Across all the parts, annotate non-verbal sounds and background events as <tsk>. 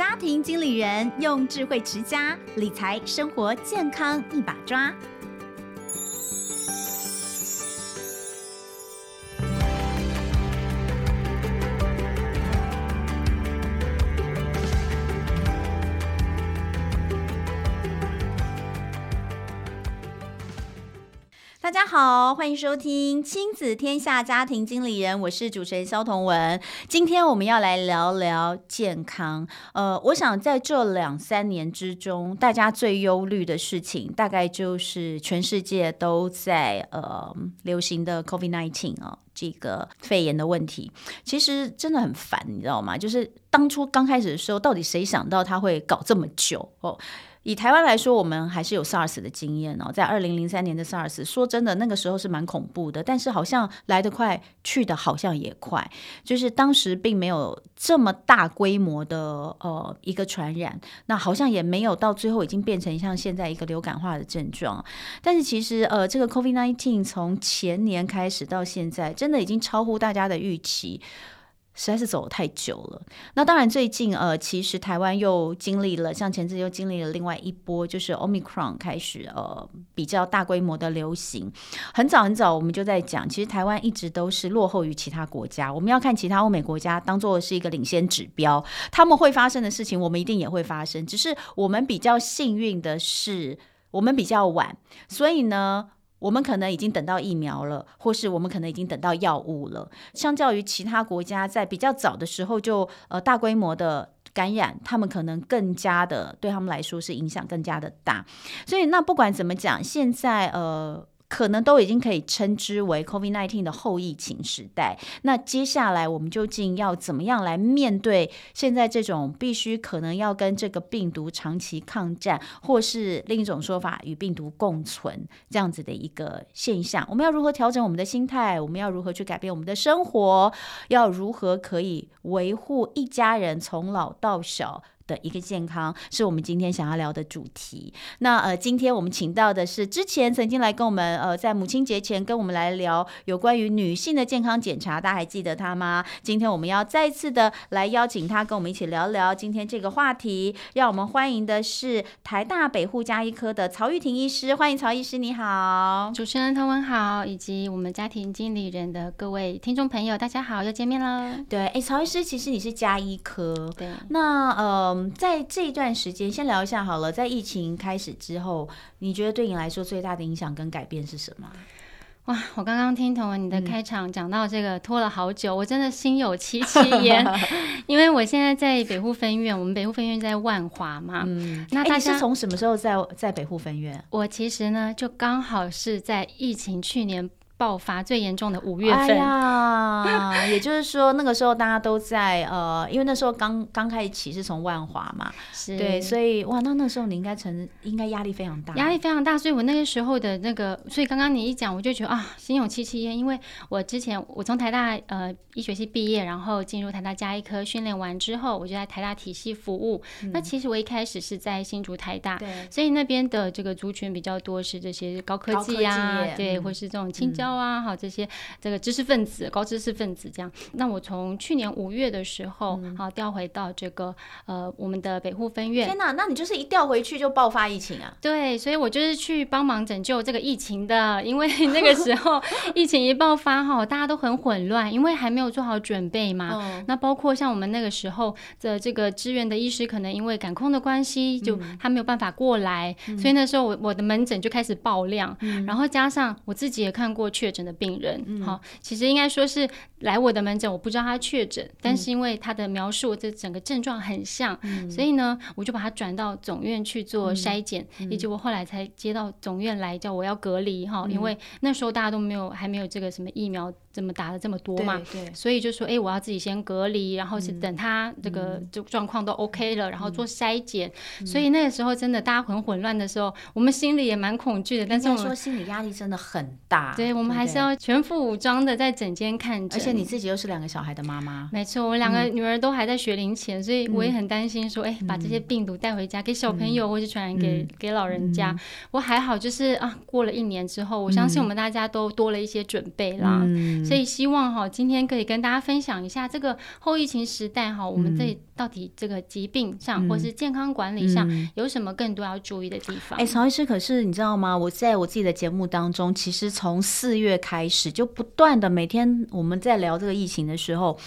家庭经理人用智慧持家，理财生活健康一把抓。好，欢迎收听亲子天下家庭经理人，我是主持人萧彤文。今天我们要来聊聊健康。呃，我想在这两三年之中，大家最忧虑的事情，大概就是全世界都在呃流行的 COVID-19 啊，这个肺炎的问题，其实真的很烦，你知道吗？就是当初刚开始的时候，到底谁想到他会搞这么久哦？以台湾来说，我们还是有 SARS 的经验哦，在二零零三年的 SARS，说真的，那个时候是蛮恐怖的，但是好像来得快，去得好像也快，就是当时并没有这么大规模的呃一个传染，那好像也没有到最后已经变成像现在一个流感化的症状，但是其实呃这个 COVID-19 从前年开始到现在，真的已经超乎大家的预期。实在是走得太久了。那当然，最近呃，其实台湾又经历了，像前阵又经历了另外一波，就是 Omicron 开始呃比较大规模的流行。很早很早，我们就在讲，其实台湾一直都是落后于其他国家。我们要看其他欧美国家当做是一个领先指标，他们会发生的事情，我们一定也会发生。只是我们比较幸运的是，我们比较晚，所以呢。我们可能已经等到疫苗了，或是我们可能已经等到药物了。相较于其他国家，在比较早的时候就呃大规模的感染，他们可能更加的对他们来说是影响更加的大。所以那不管怎么讲，现在呃。可能都已经可以称之为 COVID-19 的后疫情时代。那接下来我们究竟要怎么样来面对现在这种必须可能要跟这个病毒长期抗战，或是另一种说法与病毒共存这样子的一个现象？我们要如何调整我们的心态？我们要如何去改变我们的生活？要如何可以维护一家人从老到小的一个健康，是我们今天想要聊的主题。那呃，今天我们请到的是之前曾经来跟我们呃，在母亲节前跟我们来聊有关于女性的健康检查，大家还记得她吗？今天我们要再次的来邀请她跟我们一起聊聊今天这个话题。让我们欢迎的是台大北护加医科的曹玉婷医师，欢迎曹医师，你好，主持人唐文好，以及我们家庭经理人的各位听众朋友，大家好，又见面了。对，哎，曹医师，其实你是加医科，对，那呃。在这一段时间，先聊一下好了。在疫情开始之后，你觉得对你来说最大的影响跟改变是什么？哇，我刚刚听同文你的开场讲到这个拖了好久，嗯、我真的心有戚戚焉，<laughs> 因为我现在在北护分院，我们北护分院在万华嘛。嗯，那大家、欸、是从什么时候在在北护分院？我其实呢，就刚好是在疫情去年。爆发最严重的五月份，哎呀，<laughs> 也就是说那个时候大家都在呃，因为那时候刚刚开始起是从万华嘛，是。对，所以哇，那那时候你应该成应该压力非常大，压力非常大，所以我那个时候的那个，所以刚刚你一讲，我就觉得啊，心有戚戚焉，因为我之前我从台大呃医学系毕业，然后进入台大加医科训练完之后，我就在台大体系服务。嗯、那其实我一开始是在新竹台大，对，所以那边的这个族群比较多是这些高科技啊，技对，嗯、或是这种清交。啊，好，这些这个知识分子、高知识分子这样。那我从去年五月的时候，好调回到这个呃我们的北护分院。天哪，那你就是一调回去就爆发疫情啊？对，所以我就是去帮忙拯救这个疫情的。因为那个时候 <laughs> 疫情一爆发哈，大家都很混乱，因为还没有做好准备嘛。那包括像我们那个时候的这个支援的医师，可能因为感控的关系，就他没有办法过来，所以那时候我我的门诊就开始爆量，然后加上我自己也看过确诊的病人，好，其实应该说是来我的门诊，我不知道他确诊，但是因为他的描述这整个症状很像，所以呢，我就把他转到总院去做筛检，以及我后来才接到总院来叫我要隔离哈，因为那时候大家都没有还没有这个什么疫苗。怎么打了这么多嘛？对，对，所以就说，哎，我要自己先隔离，然后是等他这个就状况都 OK 了，嗯、然后做筛检。嗯、所以那个时候真的大家很混乱的时候，我们心里也蛮恐惧的。但是我们说心理压力真的很大。对，我们还是要全副武装的在诊间看诊。而且你自己又是两个小孩的妈妈。没错，我两个女儿都还在学龄前，所以我也很担心说，哎，把这些病毒带回家给小朋友，或是传染给给老人家。我还好，就是啊，过了一年之后，我相信我们大家都多了一些准备啦。嗯，所以希望哈，今天可以跟大家分享一下这个后疫情时代哈，我们这到底这个疾病上、嗯、或是健康管理上有什么更多要注意的地方？哎、嗯，曹医师，可是你知道吗？我在我自己的节目当中，其实从四月开始就不断的每天我们在聊这个疫情的时候，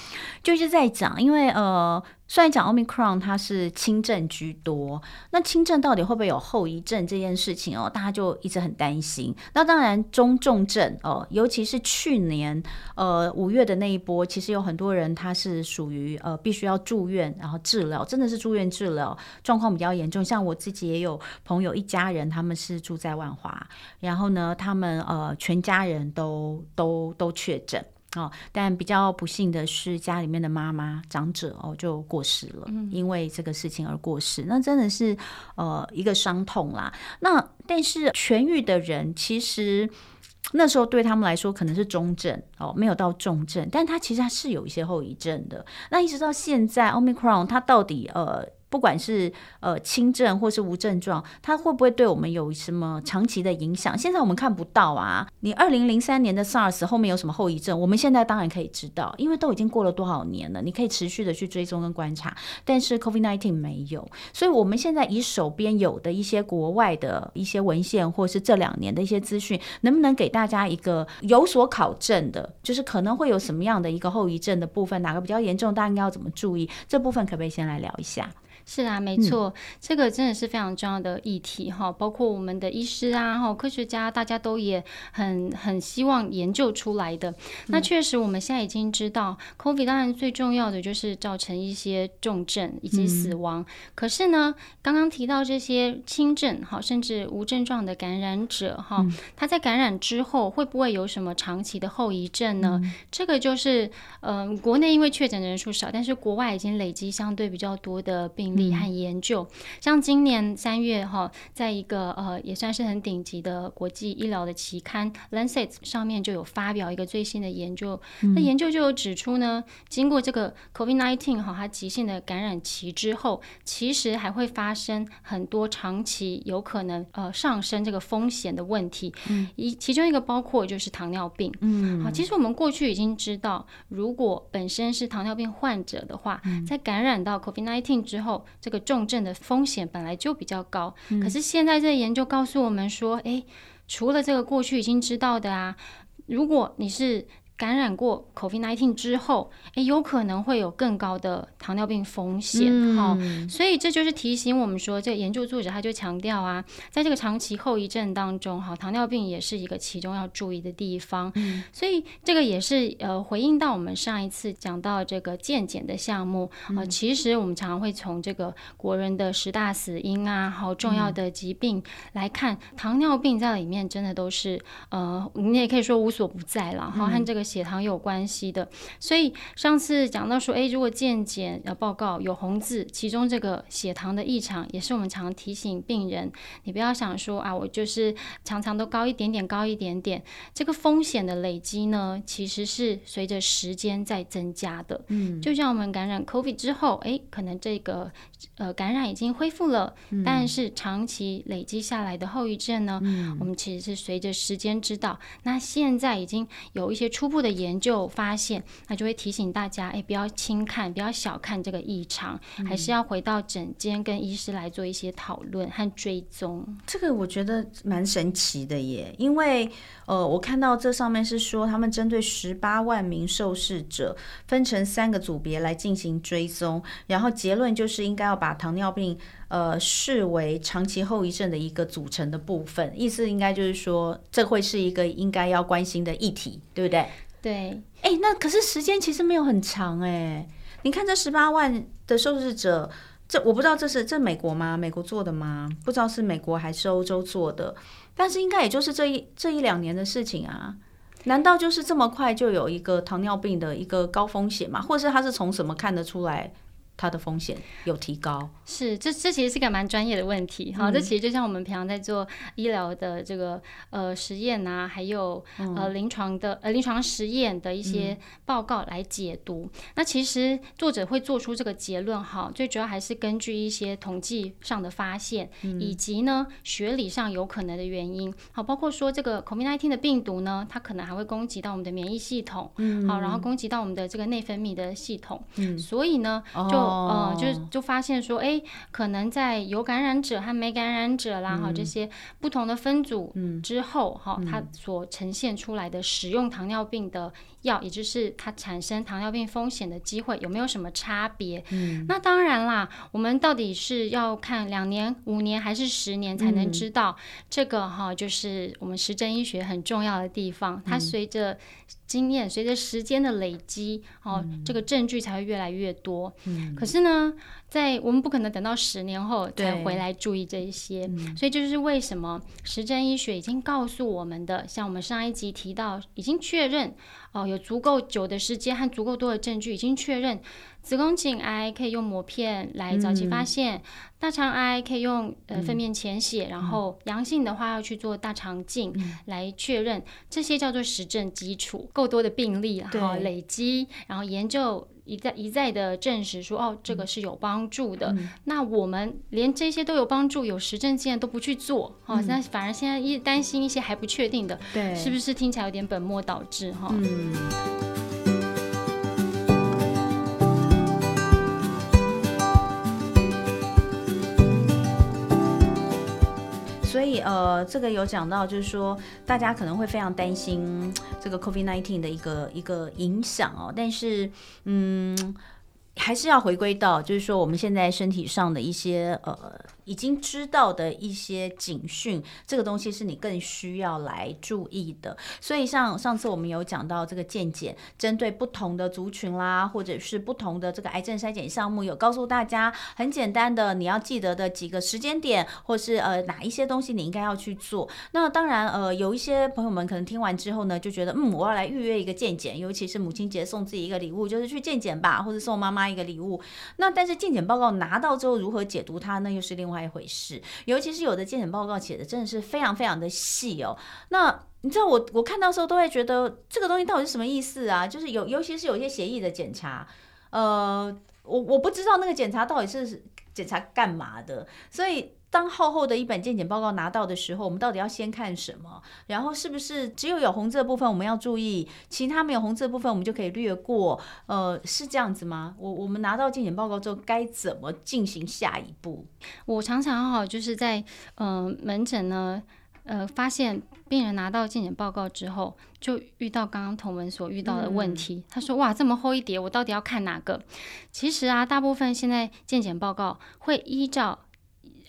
就是在讲，因为呃。虽然讲 Omicron 它是轻症居多，那轻症到底会不会有后遗症这件事情哦，大家就一直很担心。那当然中重症哦，尤其是去年呃五月的那一波，其实有很多人他是属于呃必须要住院然后治疗，真的是住院治疗状况比较严重。像我自己也有朋友一家人，他们是住在万华，然后呢，他们呃全家人都都都确诊。哦，但比较不幸的是，家里面的妈妈长者哦就过世了，嗯，因为这个事情而过世，那真的是呃一个伤痛啦。那但是痊愈的人，其实那时候对他们来说可能是中症哦，没有到重症，但他其实他是有一些后遗症的。那一直到现在，Omicron 它到底呃？不管是呃轻症或是无症状，它会不会对我们有什么长期的影响？现在我们看不到啊。你二零零三年的 SARS 后面有什么后遗症？我们现在当然可以知道，因为都已经过了多少年了，你可以持续的去追踪跟观察。但是 COVID-19 没有，所以我们现在以手边有的一些国外的一些文献，或是这两年的一些资讯，能不能给大家一个有所考证的，就是可能会有什么样的一个后遗症的部分，哪个比较严重，大家应该要怎么注意？这部分可不可以先来聊一下？是啊，没错，嗯，这个真的是非常重要的议题哈，包括我们的医师啊，哈，科学家，大家都也很很希望研究出来的。那确实，我们现在已经知道，COVID 当然最重要的就是造成一些重症以及死亡。嗯，可是呢，刚刚提到这些轻症哈，甚至无症状的感染者哈，他在感染之后会不会有什么长期的后遗症呢？嗯，这个就是，嗯，呃，国内因为确诊人数少，但是国外已经累积相对比较多的病。力和研究，像今年三月哈，在一个呃也算是很顶级的国际医疗的期刊《Lancet》上面就有发表一个最新的研究。那研究就有指出呢，经过这个 COVID-19 哈它急性的感染期之后，其实还会发生很多长期有可能呃上升这个风险的问题。一其中一个包括就是糖尿病。嗯，好，其实我们过去已经知道，如果本身是糖尿病患者的话，在感染到 COVID-19 之后，这个重症的风险本来就比较高，嗯，可是现在这研究告诉我们说，诶，除了这个过去已经知道的啊，如果你是。感染过 COVID-19 之后，诶，有可能会有更高的糖尿病风险，哈、嗯。哦，所以这就是提醒我们说，这个研究作者他就强调啊，在这个长期后遗症当中，哈，糖尿病也是一个其中要注意的地方。嗯、所以这个也是呃回应到我们上一次讲到这个健检的项目啊、呃，其实我们常常会从这个国人的十大死因啊，好重要的疾病来看，嗯、糖尿病在里面真的都是呃，你也可以说无所不在了，哈、嗯，和这个。血糖有关系的，所以上次讲到说，诶，如果健检呃报告有红字，其中这个血糖的异常，也是我们常提醒病人，你不要想说啊，我就是常常都高一点点，高一点点，这个风险的累积呢，其实是随着时间在增加的。嗯，就像我们感染 COVID 之后，诶，可能这个呃感染已经恢复了，嗯，但是长期累积下来的后遗症呢，嗯，我们其实是随着时间知道。那现在已经有一些初步的研究发现，那就会提醒大家，哎，不要轻看，不要小看这个异常，嗯、还是要回到诊间跟医师来做一些讨论和追踪。这个我觉得蛮神奇的耶，因为呃，我看到这上面是说，他们针对十八万名受试者分成三个组别来进行追踪，然后结论就是应该要把糖尿病呃视为长期后遗症的一个组成的部分，意思应该就是说，这会是一个应该要关心的议题，对不对？对，哎、欸，那可是时间其实没有很长哎、欸。你看这十八万的受试者，这我不知道这是这美国吗？美国做的吗？不知道是美国还是欧洲做的，但是应该也就是这一这一两年的事情啊。难道就是这么快就有一个糖尿病的一个高风险吗？或者是他是从什么看得出来它的风险有提高？是，这这其实是个蛮专业的问题。哈、嗯，这其实就像我们平常在做医疗的这个呃实验啊，还有呃临床的呃临床实验的一些报告来解读。嗯、那其实作者会做出这个结论哈，最主要还是根据一些统计上的发现，嗯、以及呢学理上有可能的原因。好，包括说这个 COVID-19 的病毒呢，它可能还会攻击到我们的免疫系统，嗯，好，然后攻击到我们的这个内分泌的系统，嗯，所以呢就。呃，就就发现说，哎，可能在有感染者和没感染者啦，哈、嗯，这些不同的分组之后，哈、嗯，它所呈现出来的使用糖尿病的药，也就是它产生糖尿病风险的机会有没有什么差别？嗯，那当然啦，我们到底是要看两年、五年还是十年才能知道、嗯、这个哈，就是我们实证医学很重要的地方，它随着。经验随着时间的累积，哦，这个证据才会越来越多。嗯，可是呢，在我们不可能等到十年后才回来注意这一些，所以这就是为什么实证医学已经告诉我们的，像我们上一集提到，已经确认哦，有足够久的时间和足够多的证据，已经确认。子宫颈癌可以用膜片来早期发现，嗯、大肠癌可以用呃粪便潜血，嗯、然后阳性的话要去做大肠镜来确认，嗯、这些叫做实证基础，够多的病例然后累积，然后研究一再一再的证实说哦这个是有帮助的。嗯、那我们连这些都有帮助，有实证经验都不去做，哈、嗯，那反而现在一担心一些还不确定的，对，是不是听起来有点本末倒置哈？嗯。呃，这个有讲到，就是说，大家可能会非常担心 <tsk> 这个 COVID nineteen 的一个一个影响哦，但是，嗯，还是要回归到，就是说，我们现在身体上的一些，呃。已经知道的一些警讯，这个东西是你更需要来注意的。所以像上次我们有讲到这个健检，针对不同的族群啦，或者是不同的这个癌症筛检项目，有告诉大家很简单的你要记得的几个时间点，或是呃哪一些东西你应该要去做。那当然呃有一些朋友们可能听完之后呢，就觉得嗯我要来预约一个健检，尤其是母亲节送自己一个礼物，就是去健检吧，或者送妈妈一个礼物。那但是健检报告拿到之后如何解读它呢？又是另外。另外一回事，尤其是有的健检报告写的真的是非常非常的细哦。那你知道我我看到时候都会觉得这个东西到底是什么意思啊？就是有尤其是有一些协议的检查，呃，我我不知道那个检查到底是检查干嘛的，所以。当厚厚的一本健检报告拿到的时候，我们到底要先看什么？然后是不是只有有红字的部分我们要注意，其他没有红字的部分我们就可以略过？呃，是这样子吗？我我们拿到健检报告之后该怎么进行下一步？我常常哈就是在嗯、呃、门诊呢，呃发现病人拿到健检报告之后，就遇到刚刚同文所遇到的问题。嗯、他说：“哇，这么厚一叠，我到底要看哪个？”其实啊，大部分现在健检报告会依照。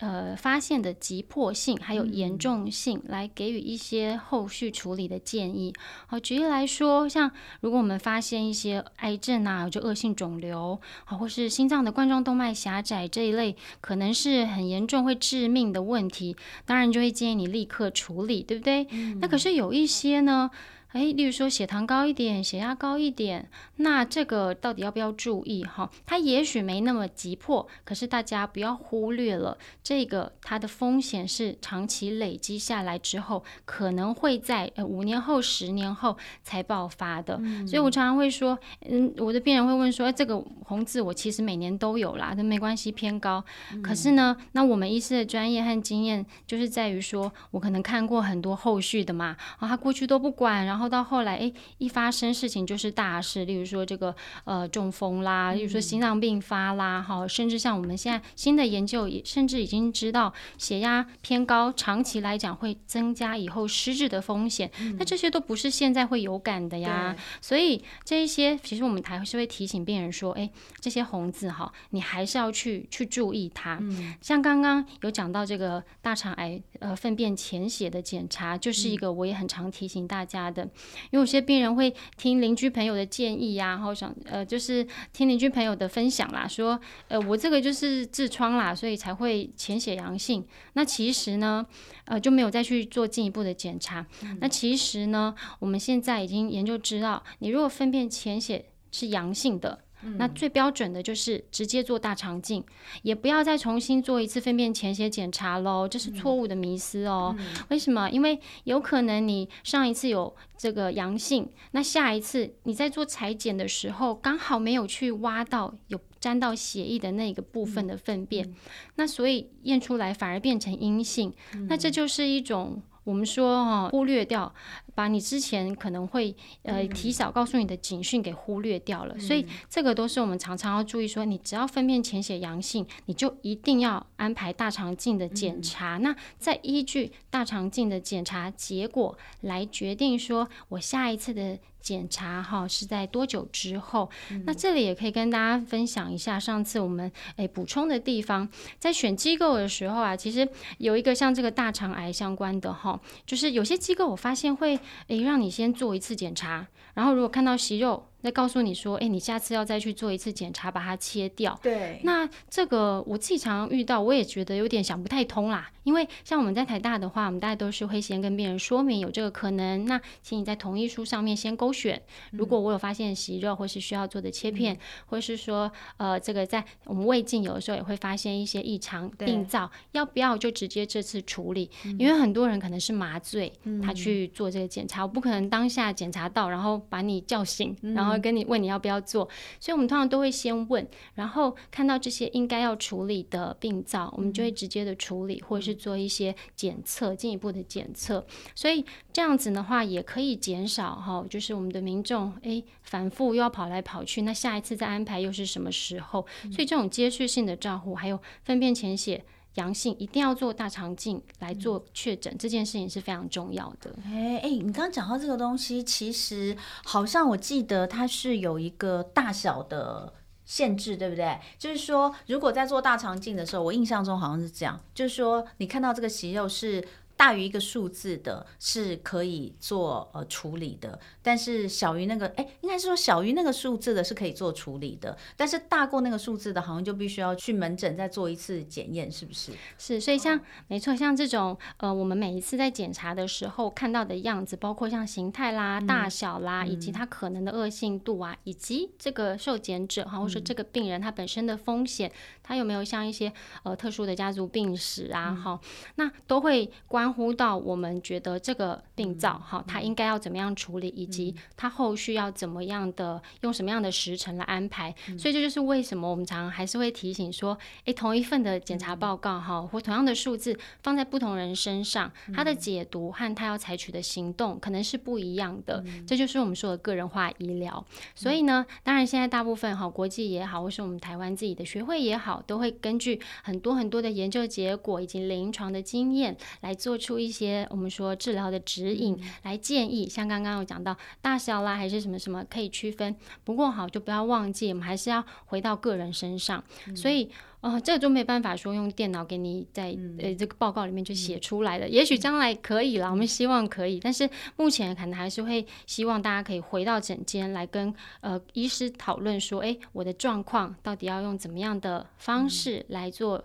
呃，发现的急迫性还有严重性，来给予一些后续处理的建议。好，举例来说，像如果我们发现一些癌症啊，就恶性肿瘤，好，或是心脏的冠状动脉狭窄这一类，可能是很严重会致命的问题，当然就会建议你立刻处理，对不对？嗯。那可是有一些呢。诶，例如说血糖高一点，血压高一点，那这个到底要不要注意哈？它也许没那么急迫，可是大家不要忽略了这个它的风险是长期累积下来之后，可能会在呃五年后、十年后才爆发的。嗯、所以我常常会说，嗯，我的病人会问说，诶，这个红字我其实每年都有啦，这没关系，偏高。嗯、可是呢，那我们医师的专业和经验就是在于说，我可能看过很多后续的嘛，啊，他过去都不管，然后。到后来，哎，一发生事情就是大事，例如说这个呃中风啦，例如说心脏病发啦，哈，甚至像我们现在新的研究也甚至已经知道血压偏高，长期来讲会增加以后失智的风险。嗯、那这些都不是现在会有感的呀，所以这一些其实我们还是会提醒病人说，哎，这些红字哈，你还是要去去注意它。嗯、像刚刚有讲到这个大肠癌呃粪便潜血的检查，就是一个我也很常提醒大家的。因为有些病人会听邻居朋友的建议呀、啊，然后想呃，就是听邻居朋友的分享啦，说呃，我这个就是痔疮啦，所以才会潜血阳性。那其实呢，呃，就没有再去做进一步的检查。嗯、那其实呢，我们现在已经研究知道，你如果粪便潜血是阳性的，嗯、那最标准的就是直接做大肠镜，也不要再重新做一次粪便潜血检查喽，这是错误的迷思哦。嗯、为什么？因为有可能你上一次有这个阳性，那下一次你在做裁剪的时候刚好没有去挖到有沾到血液的那个部分的粪便，嗯、那所以验出来反而变成阴性，嗯、那这就是一种。我们说哈，忽略掉，把你之前可能会呃提早告诉你的警讯给忽略掉了，嗯、所以这个都是我们常常要注意说，你只要粪便潜血阳性，你就一定要安排大肠镜的检查。嗯、那再依据大肠镜的检查结果来决定说，我下一次的。检查哈是在多久之后？嗯、那这里也可以跟大家分享一下，上次我们诶补充的地方，在选机构的时候啊，其实有一个像这个大肠癌相关的哈，就是有些机构我发现会诶让你先做一次检查，然后如果看到息肉。再告诉你说，哎，你下次要再去做一次检查，把它切掉。对，那这个我自己常常遇到，我也觉得有点想不太通啦。因为像我们在台大的话，我们大家都是会先跟病人说明有这个可能。那请你在同意书上面先勾选，如果我有发现息肉或是需要做的切片，嗯、或是说呃这个在我们胃镜有的时候也会发现一些异常病灶，要不要就直接这次处理？嗯、因为很多人可能是麻醉，他去做这个检查，嗯、我不可能当下检查到，然后把你叫醒，嗯、然后。跟你问你要不要做，所以我们通常都会先问，然后看到这些应该要处理的病灶，我们就会直接的处理，或者是做一些检测，进一步的检测。所以这样子的话，也可以减少哈，就是我们的民众诶反复又要跑来跑去，那下一次再安排又是什么时候？所以这种接续性的照护，还有粪便潜血。阳性一定要做大肠镜来做确诊，嗯、这件事情是非常重要的。哎哎，你刚刚讲到这个东西，其实好像我记得它是有一个大小的限制，对不对？就是说，如果在做大肠镜的时候，我印象中好像是这样，就是说你看到这个息肉是。大于一个数字的是可以做呃处理的，但是小于那个，哎，应该是说小于那个数字的是可以做处理的，但是大过那个数字的，好像就必须要去门诊再做一次检验，是不是？是，所以像、哦、没错，像这种呃，我们每一次在检查的时候看到的样子，包括像形态啦、嗯、大小啦，以及它可能的恶性度啊，嗯、以及这个受检者哈，或者说这个病人他本身的风险，他有没有像一些呃特殊的家族病史啊，哈、嗯，那都会关。关乎到我们觉得这个病灶哈，它应该要怎么样处理，以及它后续要怎么样的用什么样的时程来安排。所以这就是为什么我们常常还是会提醒说，诶，同一份的检查报告哈，或同样的数字放在不同人身上，他的解读和他要采取的行动可能是不一样的。这就是我们说的个人化医疗。所以呢，当然现在大部分哈，国际也好，或是我们台湾自己的学会也好，都会根据很多很多的研究结果以及临床的经验来做。做出一些我们说治疗的指引来建议，像刚刚有讲到大小啦，还是什么什么可以区分。不过好，就不要忘记，我们还是要回到个人身上。所以，哦，这个就没办法说用电脑给你在呃这个报告里面就写出来的。也许将来可以了，我们希望可以，但是目前可能还是会希望大家可以回到诊间来跟呃医师讨论说，哎，我的状况到底要用怎么样的方式来做。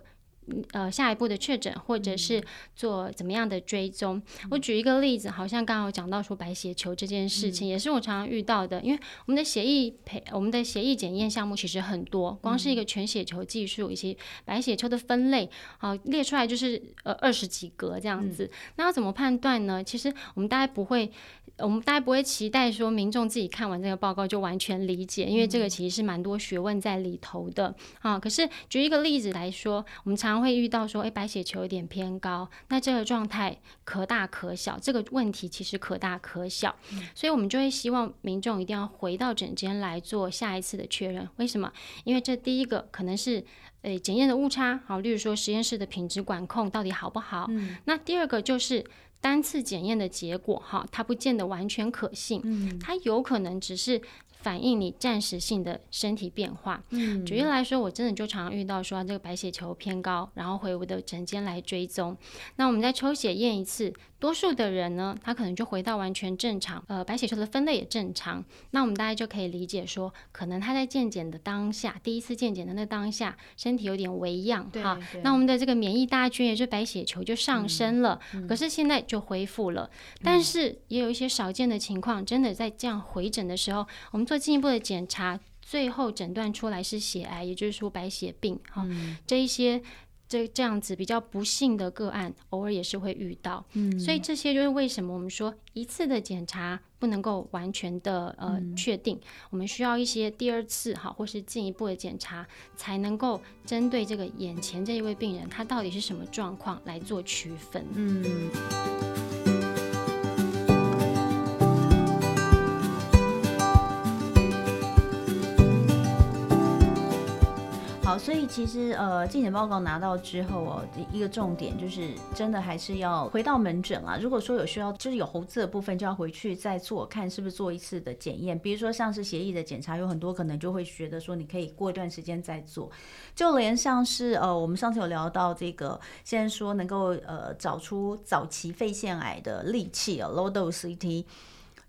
呃，下一步的确诊，或者是做怎么样的追踪？嗯、我举一个例子，好像刚刚有讲到说白血球这件事情，嗯、也是我常常遇到的。因为我们的协议培，我们的协议检验项目其实很多，光是一个全血球技术以及白血球的分类，好、呃、列出来就是呃二十几格这样子。嗯、那要怎么判断呢？其实我们大概不会。我们大家不会期待说民众自己看完这个报告就完全理解，因为这个其实是蛮多学问在里头的啊。可是举一个例子来说，我们常常会遇到说，诶，白血球有点偏高，那这个状态可大可小，这个问题其实可大可小，所以我们就会希望民众一定要回到诊间来做下一次的确认。为什么？因为这第一个可能是诶检验的误差，好，例如说实验室的品质管控到底好不好？嗯，那第二个就是。单次检验的结果，哈，它不见得完全可信，嗯，它有可能只是反映你暂时性的身体变化。嗯，举例来说，我真的就常常遇到说这个白血球偏高，然后回我的诊间来追踪，那我们再抽血验一次。多数的人呢，他可能就回到完全正常，呃，白血球的分类也正常。那我们大家就可以理解说，可能他在健检的当下，第一次健检的那当下，身体有点微恙哈。那我们的这个免疫大军，也就是白血球就上升了，可是现在就恢复了。嗯、但是也有一些少见的情况，真的在这样回诊的时候，我们做进一步的检查。最后诊断出来是血癌，也就是说白血病哈，嗯、这一些。这这样子比较不幸的个案，偶尔也是会遇到，嗯，所以这些就是为什么我们说一次的检查不能够完全的呃、嗯、确定，我们需要一些第二次哈或是进一步的检查，才能够针对这个眼前这一位病人他到底是什么状况来做区分，嗯。所以其实呃，健检报告拿到之后哦，一个重点就是真的还是要回到门诊啊。如果说有需要，就是有红字的部分，就要回去再做，看是不是做一次的检验。比如说像是协议的检查，有很多可能就会觉得说，你可以过一段时间再做。就连像是呃，我们上次有聊到这个，现在说能够呃找出早期肺腺癌的利器啊，low dose CT。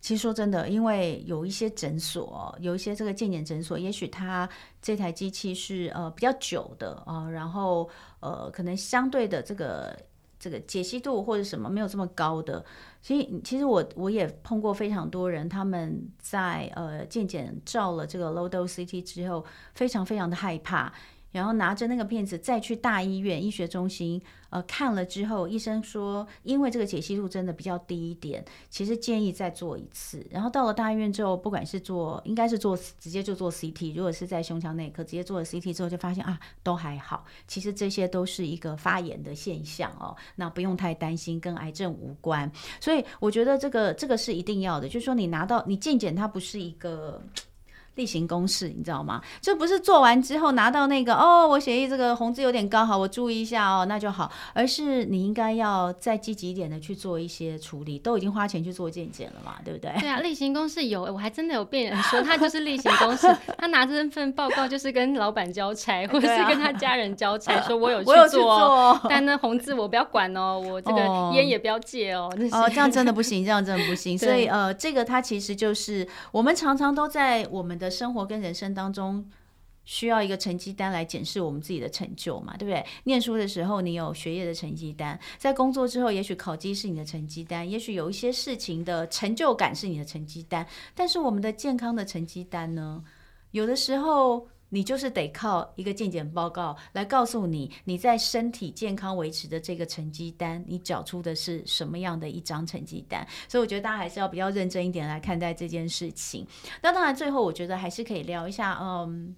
其实说真的，因为有一些诊所，有一些这个健检诊所，也许它这台机器是呃比较久的啊，呃，然后呃可能相对的这个这个解析度或者什么没有这么高的。其实其实我我也碰过非常多人，他们在呃健检照了这个 low dose CT 之后，非常非常的害怕。然后拿着那个片子再去大医院医学中心，呃，看了之后，医生说，因为这个解析度真的比较低一点，其实建议再做一次。然后到了大医院之后，不管是做，应该是做直接就做 CT，如果是在胸腔内科直接做了 CT 之后，就发现啊，都还好。其实这些都是一个发炎的现象哦，那不用太担心，跟癌症无关。所以我觉得这个这个是一定要的，就是说你拿到你健检，它不是一个。例行公事，你知道吗？这不是做完之后拿到那个哦，我血液这个红字有点高，好，我注意一下哦，那就好。而是你应该要再积极一点的去做一些处理，都已经花钱去做健检了嘛，对不对？对啊，例行公事有，我还真的有病人说他就是例行公事，他拿这份报告就是跟老板交差，或者是跟他家人交差，<laughs> 说我有去做，去做但那红字我不要管哦，我这个烟也不要戒哦。哦，这样真的不行，这样真的不行。<laughs> 所以呃，这个它其实就是我们常常都在我们的生活跟人生当中，需要一个成绩单来检视我们自己的成就嘛，对不对？念书的时候，你有学业的成绩单；在工作之后，也许考级是你的成绩单，也许有一些事情的成就感是你的成绩单。但是我们的健康的成绩单呢？有的时候。你就是得靠一个健检报告来告诉你，你在身体健康维持的这个成绩单，你缴出的是什么样的一张成绩单。所以我觉得大家还是要比较认真一点来看待这件事情。那当然，最后我觉得还是可以聊一下，嗯，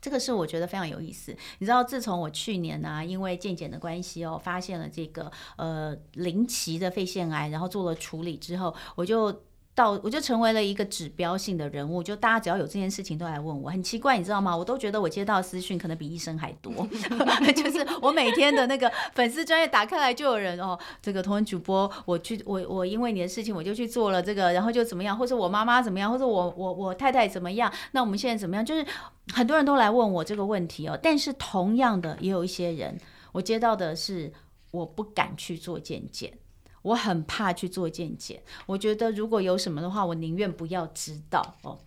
这个是我觉得非常有意思。你知道，自从我去年呢、因为健检的关系哦，发现了这个呃零期的肺腺癌，然后做了处理之后，我就。到我就成为了一个指标性的人物，就大家只要有这件事情都来问我，很奇怪，你知道吗？我都觉得我接到私讯可能比医生还多，<laughs> 就是我每天的那个粉丝专业打开来就有人哦，这个同文主播，我去我我因为你的事情我就去做了这个，然后就怎么样，或者我妈妈怎么样，或者我我我太太怎么样，那我们现在怎么样？就是很多人都来问我这个问题哦，但是同样的也有一些人，我接到的是我不敢去做健检。我很怕去做健检，我觉得如果有什么的话，我宁愿不要知道哦。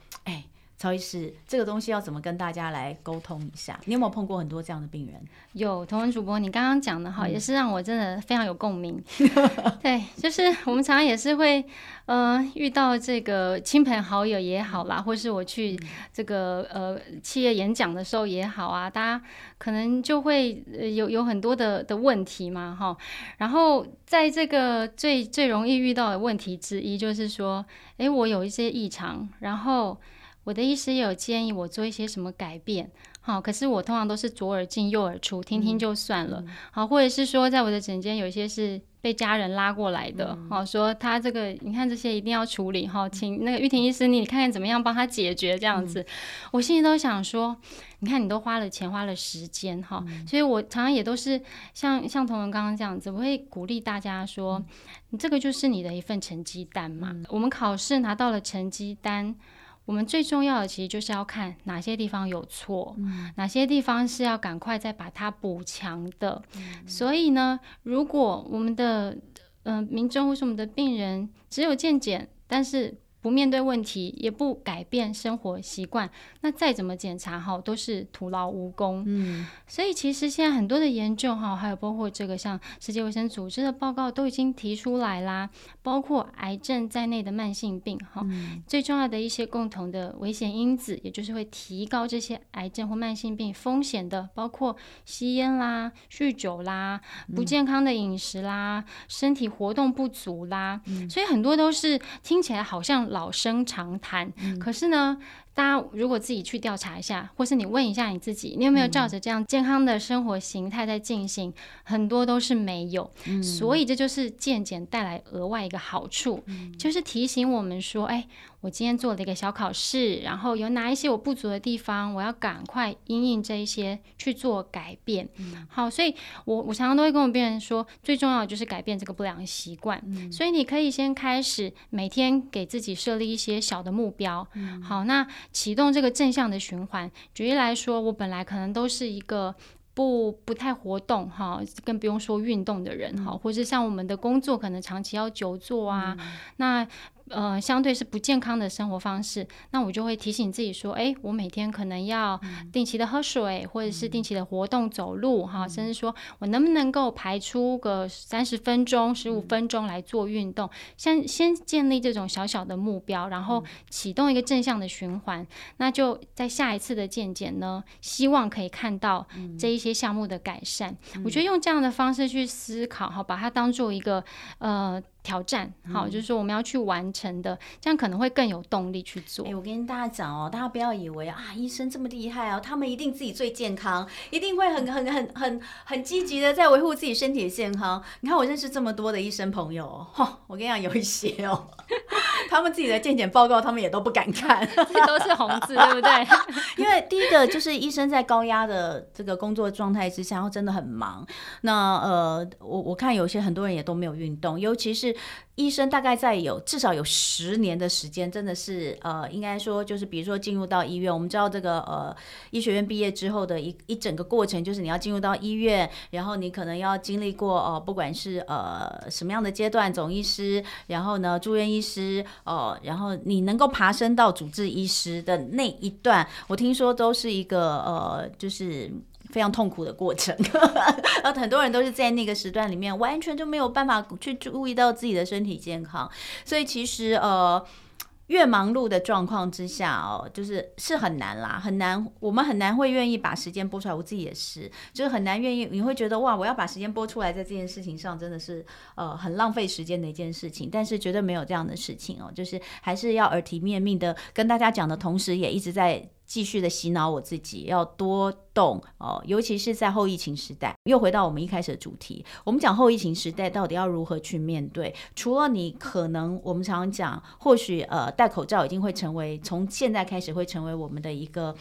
哎，曹医师，这个东西要怎么跟大家来沟通一下？你有没有碰过很多这样的病人？有，同文主播，你刚刚讲的哈，也是让我真的非常有共鸣。<laughs> 对，就是我们常常也是会。呃，遇到这个亲朋好友也好啦，或是我去这个呃企业演讲的时候也好啊，大家可能就会有有很多的的问题嘛，哈。然后在这个最最容易遇到的问题之一，就是说，诶，我有一些异常，然后我的医师也有建议我做一些什么改变，好，可是我通常都是左耳进右耳出，听听就算了，好，或者是说在我的诊间有一些是。被家人拉过来的，好、嗯、说他这个，你看这些一定要处理哈，请那个玉婷医师，你看看怎么样帮他解决这样子。嗯、我心里都想说，你看你都花了钱花了时间哈，嗯、所以我常常也都是像像同文刚刚这样子，我会鼓励大家说，嗯、你这个就是你的一份成绩单嘛，嗯、我们考试拿到了成绩单。我们最重要的其实就是要看哪些地方有错，嗯、哪些地方是要赶快再把它补强的。嗯、所以呢，如果我们的嗯、呃、民众或是我们的病人只有健检，但是不面对问题，也不改变生活习惯，那再怎么检查哈，都是徒劳无功。嗯，所以其实现在很多的研究哈，还有包括这个像世界卫生组织的报告都已经提出来啦，包括癌症在内的慢性病哈，嗯、最重要的一些共同的危险因子，也就是会提高这些癌症或慢性病风险的，包括吸烟啦、酗酒啦、不健康的饮食啦、嗯、身体活动不足啦，嗯、所以很多都是听起来好像。老生常谈，嗯、可是呢，大家如果自己去调查一下，或是你问一下你自己，你有没有照着这样健康的生活形态在进行？嗯、很多都是没有，嗯、所以这就是健检带来额外一个好处，嗯、就是提醒我们说，哎。我今天做了一个小考试，然后有哪一些我不足的地方，我要赶快因应这一些去做改变。嗯、好，所以我我常常都会跟我病人说，最重要的就是改变这个不良习惯。嗯、所以你可以先开始每天给自己设立一些小的目标。嗯、好，那启动这个正向的循环。举例来说，我本来可能都是一个不不太活动哈，更不用说运动的人哈，嗯、或者像我们的工作可能长期要久坐啊，嗯、那。呃，相对是不健康的生活方式，那我就会提醒自己说，哎，我每天可能要定期的喝水，嗯、或者是定期的活动走路，哈、嗯，甚至说我能不能够排出个三十分钟、十五分钟来做运动，先先建立这种小小的目标，然后启动一个正向的循环，嗯、那就在下一次的健检呢，希望可以看到这一些项目的改善。嗯、我觉得用这样的方式去思考，哈，把它当做一个呃。挑战，好，就是说我们要去完成的，嗯、这样可能会更有动力去做。哎、欸，我跟大家讲哦，大家不要以为啊，医生这么厉害哦，他们一定自己最健康，一定会很很很很很积极的在维护自己身体的健康。你看我认识这么多的医生朋友哦，<laughs> 我跟你讲，有一些哦，<laughs> 他们自己的健检报告，他们也都不敢看，<laughs> 这都是红字，对不对？因为第一个就是医生在高压的这个工作状态之下，然后真的很忙。那呃，我我看有些很多人也都没有运动，尤其是。医生大概在有至少有十年的时间，真的是呃，应该说就是比如说进入到医院，我们知道这个呃医学院毕业之后的一一整个过程，就是你要进入到医院，然后你可能要经历过呃不管是呃什么样的阶段，总医师，然后呢住院医师哦、呃，然后你能够爬升到主治医师的那一段，我听说都是一个呃就是。非常痛苦的过程，然 <laughs> 后很多人都是在那个时段里面完全就没有办法去注意到自己的身体健康，所以其实呃，越忙碌的状况之下哦，就是是很难啦，很难，我们很难会愿意把时间拨出来。我自己也是，就是很难愿意，你会觉得哇，我要把时间拨出来在这件事情上，真的是呃很浪费时间的一件事情。但是绝对没有这样的事情哦，就是还是要耳提面命的跟大家讲的同时，也一直在。继续的洗脑我自己，要多动哦，尤其是在后疫情时代。又回到我们一开始的主题，我们讲后疫情时代到底要如何去面对？除了你可能，我们常常讲，或许呃戴口罩已经会成为从现在开始会成为我们的一个，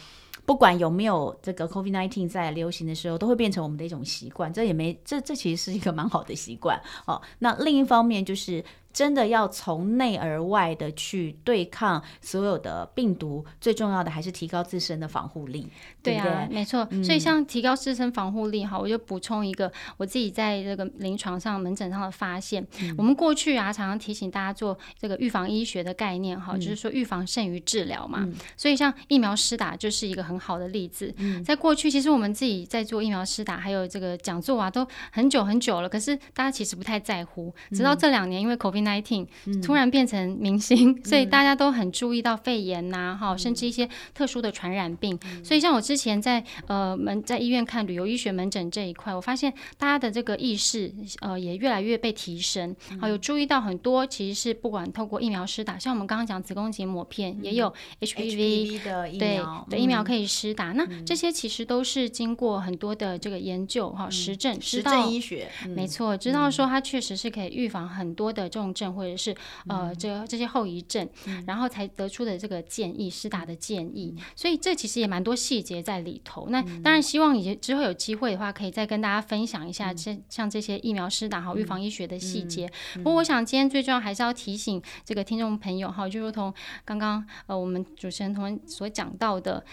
不管有没有这个 COVID-19 在流行的时候，都会变成我们的一种习惯。这也没这这其实是一个蛮好的习惯哦。那另一方面就是。真的要从内而外的去对抗所有的病毒，最重要的还是提高自身的防护力。对啊，对对没错。嗯、所以像提高自身防护力，哈，我就补充一个我自己在这个临床上、门诊上的发现。嗯、我们过去啊，常常提醒大家做这个预防医学的概念，哈、嗯，就是说预防胜于治疗嘛。嗯、所以像疫苗施打就是一个很好的例子。嗯、在过去，其实我们自己在做疫苗施打，还有这个讲座啊，都很久很久了。可是大家其实不太在乎，直到这两年，因为 COVID。19突然变成明星，嗯、所以大家都很注意到肺炎呐、啊，哈、嗯，甚至一些特殊的传染病。嗯、所以像我之前在呃门在医院看旅游医学门诊这一块，我发现大家的这个意识呃也越来越被提升，好、嗯、有注意到很多其实是不管透过疫苗施打，像我们刚刚讲子宫颈抹片，嗯、也有 HPV, 的疫苗，对的疫苗可以施打。嗯、那这些其实都是经过很多的这个研究哈、嗯、实证，实证医学，嗯、没错，知道说它确实是可以预防很多的重症或者是呃这这些后遗症，嗯、然后才得出的这个建议施打的建议，嗯、所以这其实也蛮多细节在里头。那当然希望以之后有机会的话，可以再跟大家分享一下这像这些疫苗施打和预防医学的细节。不过我想今天最重要还是要提醒这个听众朋友哈，就如同刚刚呃我们主持人同所讲到的。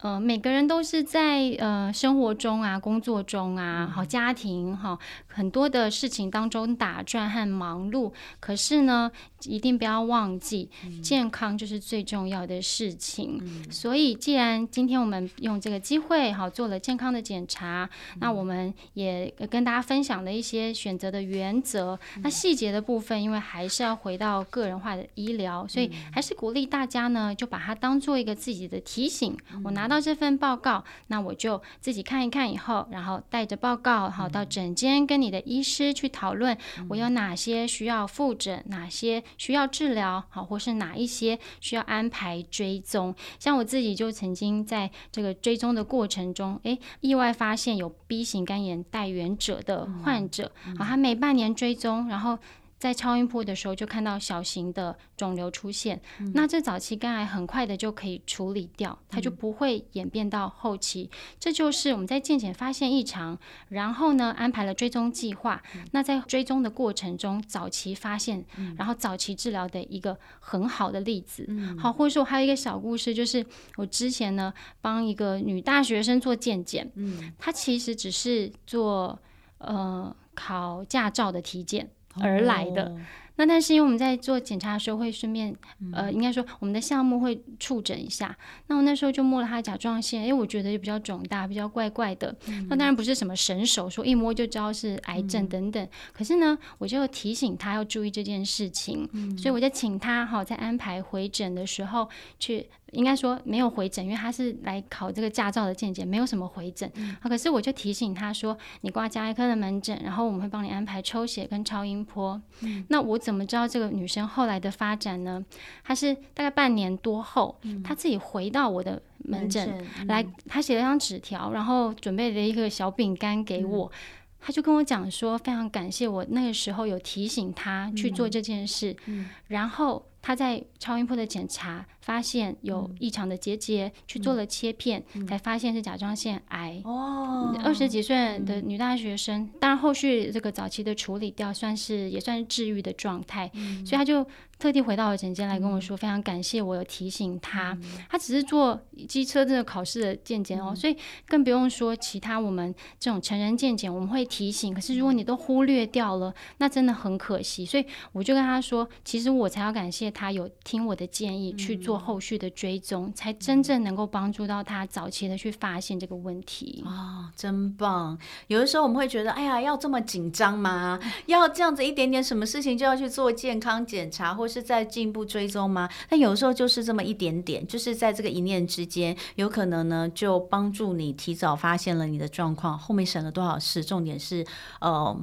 呃，每个人都是在呃生活中啊、工作中啊、好家庭哈、哦、很多的事情当中打转和忙碌。可是呢，一定不要忘记，健康就是最重要的事情。嗯、所以，既然今天我们用这个机会好做了健康的检查，嗯、那我们也跟大家分享了一些选择的原则。嗯、那细节的部分，因为还是要回到个人化的医疗，所以还是鼓励大家呢，就把它当做一个自己的提醒。嗯、我拿。拿到这份报告，那我就自己看一看，以后然后带着报告，好到诊间跟你的医师去讨论，我有哪些需要复诊，哪些需要治疗，好，或是哪一些需要安排追踪。像我自己就曾经在这个追踪的过程中，诶，意外发现有 B 型肝炎带原者的患者，好，他每半年追踪，然后。在超音波的时候就看到小型的肿瘤出现，嗯、那这早期肝癌很快的就可以处理掉，它就不会演变到后期。嗯、这就是我们在健检发现异常，然后呢安排了追踪计划。嗯、那在追踪的过程中，早期发现，嗯、然后早期治疗的一个很好的例子。嗯、好，或者说还有一个小故事，就是我之前呢帮一个女大学生做健检，嗯，她其实只是做呃考驾照的体检。而来的，那但是因为我们在做检查的时候会顺便，呃，应该说我们的项目会触诊一下。那我那时候就摸了他的甲状腺，因为我觉得就比较肿大，比较怪怪的。那当然不是什么神手，说一摸就知道是癌症等等。可是呢，我就提醒他要注意这件事情，所以我就请他哈，在安排回诊的时候去。应该说没有回诊，因为他是来考这个驾照的健检，没有什么回诊。嗯、可是我就提醒他说，你挂加医科的门诊，然后我们会帮你安排抽血跟超音波。嗯、那我怎么知道这个女生后来的发展呢？她是大概半年多后，嗯、她自己回到我的门诊、嗯、来，她写了张纸条，然后准备了一个小饼干给我。她、嗯、就跟我讲说，非常感谢我那个时候有提醒她去做这件事，嗯嗯、然后。他在超音波的检查发现有异常的结节，嗯、去做了切片，嗯、才发现是甲状腺癌。哦，二十几岁的女大学生，嗯、当然后续这个早期的处理掉，算是也算是治愈的状态，嗯、所以他就。特地回到我诊间来跟我说，非常感谢我有提醒他。嗯、他只是做机车这个考试的健检哦，嗯、所以更不用说其他我们这种成人健检，我们会提醒。可是如果你都忽略掉了，那真的很可惜。所以我就跟他说，其实我才要感谢他有听我的建议去做后续的追踪，嗯、才真正能够帮助到他早期的去发现这个问题。哦，真棒！有的时候我们会觉得，哎呀，要这么紧张吗？要这样子一点点什么事情就要去做健康检查或？是再进一步追踪吗？但有时候就是这么一点点，就是在这个一念之间，有可能呢就帮助你提早发现了你的状况，后面省了多少事。重点是，呃。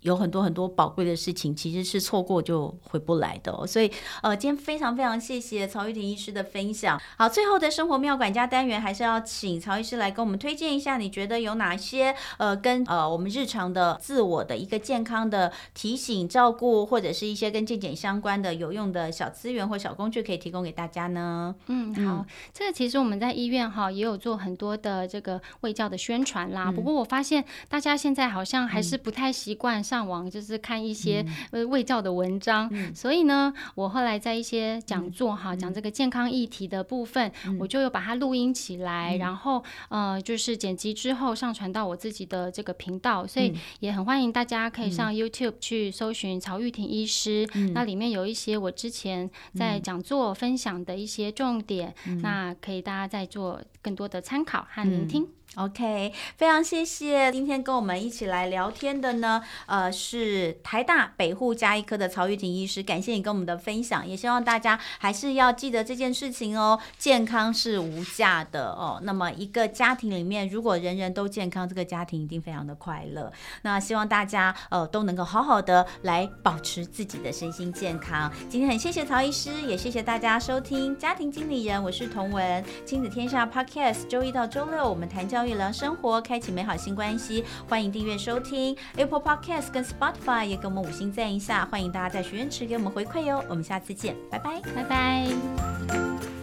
有很多很多宝贵的事情，其实是错过就回不来的哦。所以，呃，今天非常非常谢谢曹玉婷医师的分享。好，最后的生活妙管家单元，还是要请曹医师来跟我们推荐一下，你觉得有哪些呃，跟呃我们日常的自我的一个健康的提醒、照顾，或者是一些跟健检相关的有用的小资源或小工具，可以提供给大家呢？嗯，好，嗯、这个其实我们在医院哈也有做很多的这个卫教的宣传啦。嗯、不过我发现大家现在好像还是不太习惯上。网就是看一些呃卫教的文章，嗯、所以呢，我后来在一些讲座哈，讲、嗯、这个健康议题的部分，嗯、我就有把它录音起来，嗯、然后呃，就是剪辑之后上传到我自己的这个频道，所以也很欢迎大家可以上 YouTube 去搜寻曹玉婷医师，嗯、那里面有一些我之前在讲座分享的一些重点，嗯、那可以大家再做更多的参考和聆听。嗯。OK，非常谢谢今天跟我们一起来聊天的呢，呃，呃是台大北护加医科的曹玉婷医师，感谢你跟我们的分享，也希望大家还是要记得这件事情哦，健康是无价的哦。那么一个家庭里面，如果人人都健康，这个家庭一定非常的快乐。那希望大家呃都能够好好的来保持自己的身心健康。今天很谢谢曹医师，也谢谢大家收听家庭经理人，我是童文，亲子天下 Podcast，周一到周六我们谈教育。聊生活，开启美好新关系。欢迎订阅收听 Apple Podcast 跟 Spotify，也给我们五星赞一下。欢迎大家在许愿池给我们回馈哟。我们下次见，拜拜，拜拜。